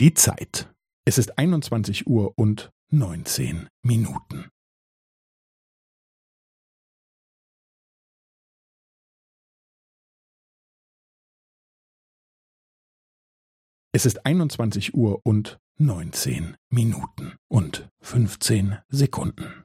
Die Zeit. Es ist 21 Uhr und 19 Minuten. Es ist 21 Uhr und 19 Minuten und 15 Sekunden.